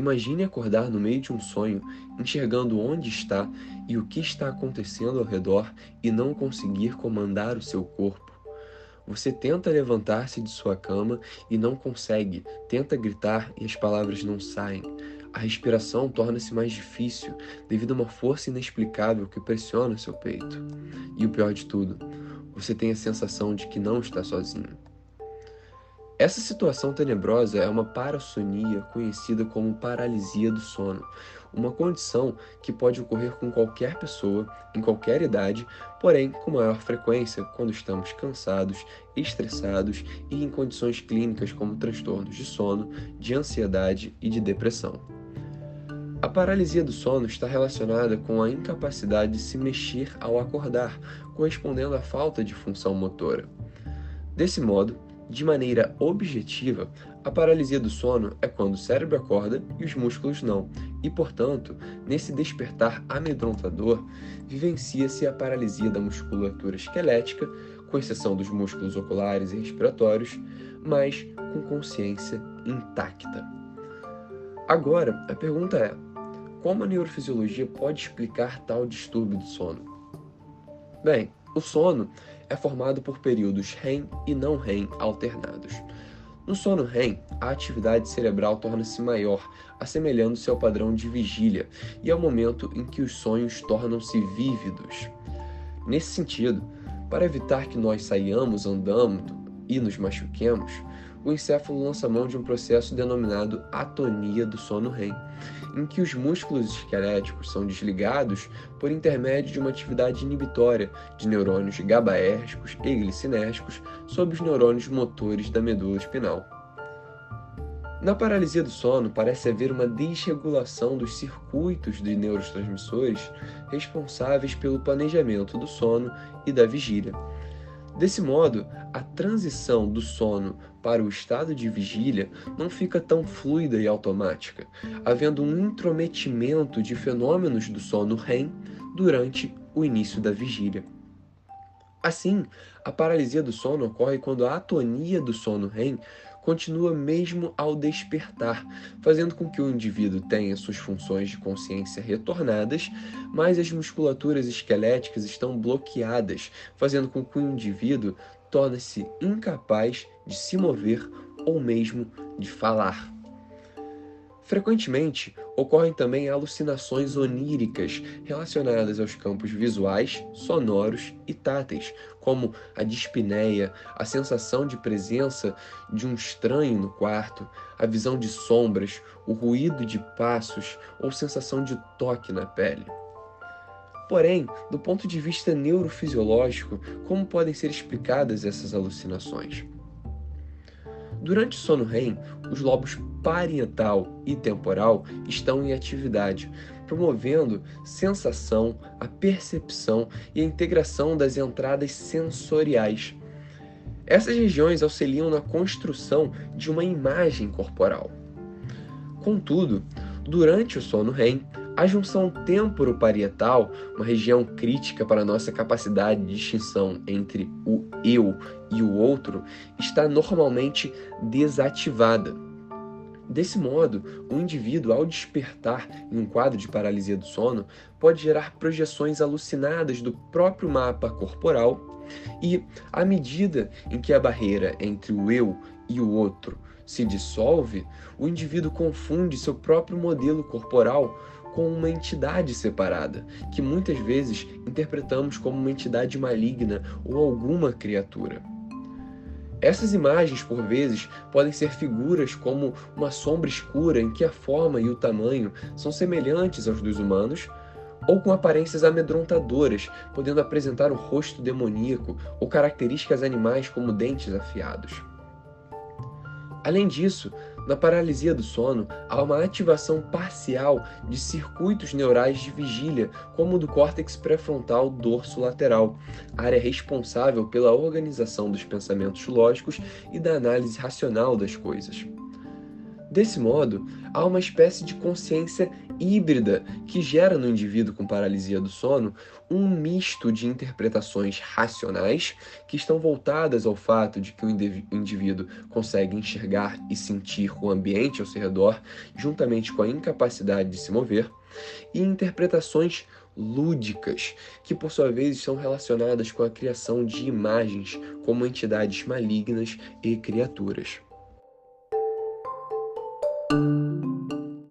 Imagine acordar no meio de um sonho, enxergando onde está e o que está acontecendo ao redor e não conseguir comandar o seu corpo. Você tenta levantar-se de sua cama e não consegue, tenta gritar e as palavras não saem. A respiração torna-se mais difícil devido a uma força inexplicável que pressiona seu peito. E o pior de tudo, você tem a sensação de que não está sozinho. Essa situação tenebrosa é uma parassonia conhecida como paralisia do sono, uma condição que pode ocorrer com qualquer pessoa, em qualquer idade, porém com maior frequência quando estamos cansados, estressados e em condições clínicas como transtornos de sono, de ansiedade e de depressão. A paralisia do sono está relacionada com a incapacidade de se mexer ao acordar, correspondendo à falta de função motora. Desse modo, de maneira objetiva, a paralisia do sono é quando o cérebro acorda e os músculos não, e, portanto, nesse despertar amedrontador, vivencia-se a paralisia da musculatura esquelética, com exceção dos músculos oculares e respiratórios, mas com consciência intacta. Agora, a pergunta é: como a neurofisiologia pode explicar tal distúrbio do sono? Bem, o sono é formado por períodos REM e não REM alternados. No sono REM, a atividade cerebral torna-se maior, assemelhando-se ao padrão de vigília, e é o momento em que os sonhos tornam-se vívidos. Nesse sentido, para evitar que nós saiamos andando e nos machuquemos, o encéfalo lança mão de um processo denominado atonia do sono REM, em que os músculos esqueléticos são desligados por intermédio de uma atividade inibitória de neurônios GABAérgicos e glicinérgicos sobre os neurônios motores da medula espinal. Na paralisia do sono, parece haver uma desregulação dos circuitos de neurotransmissores responsáveis pelo planejamento do sono e da vigília. Desse modo, a transição do sono para o estado de vigília não fica tão fluida e automática, havendo um intrometimento de fenômenos do sono REM durante o início da vigília. Assim, a paralisia do sono ocorre quando a atonia do sono REM continua mesmo ao despertar, fazendo com que o indivíduo tenha suas funções de consciência retornadas, mas as musculaturas esqueléticas estão bloqueadas, fazendo com que o indivíduo torne-se incapaz de se mover ou mesmo de falar. Frequentemente, ocorrem também alucinações oníricas relacionadas aos campos visuais, sonoros e táteis, como a dispneia, a sensação de presença de um estranho no quarto, a visão de sombras, o ruído de passos ou sensação de toque na pele. Porém, do ponto de vista neurofisiológico, como podem ser explicadas essas alucinações? Durante o sono REM, os lobos parietal e temporal estão em atividade, promovendo sensação, a percepção e a integração das entradas sensoriais. Essas regiões auxiliam na construção de uma imagem corporal. Contudo, durante o sono REM, a junção temporoparietal, uma região crítica para nossa capacidade de distinção entre o eu e o outro, está normalmente desativada. Desse modo, o indivíduo, ao despertar em um quadro de paralisia do sono, pode gerar projeções alucinadas do próprio mapa corporal e, à medida em que a barreira entre o eu e o outro se dissolve, o indivíduo confunde seu próprio modelo corporal com uma entidade separada, que muitas vezes interpretamos como uma entidade maligna ou alguma criatura. Essas imagens, por vezes, podem ser figuras como uma sombra escura em que a forma e o tamanho são semelhantes aos dos humanos, ou com aparências amedrontadoras, podendo apresentar um rosto demoníaco ou características animais como dentes afiados. Além disso, na paralisia do sono, há uma ativação parcial de circuitos neurais de vigília, como o do córtex pré-frontal dorso-lateral, área responsável pela organização dos pensamentos lógicos e da análise racional das coisas. Desse modo, há uma espécie de consciência híbrida que gera no indivíduo com paralisia do sono um misto de interpretações racionais que estão voltadas ao fato de que o indivíduo consegue enxergar e sentir o ambiente ao seu redor, juntamente com a incapacidade de se mover, e interpretações lúdicas, que por sua vez são relacionadas com a criação de imagens como entidades malignas e criaturas.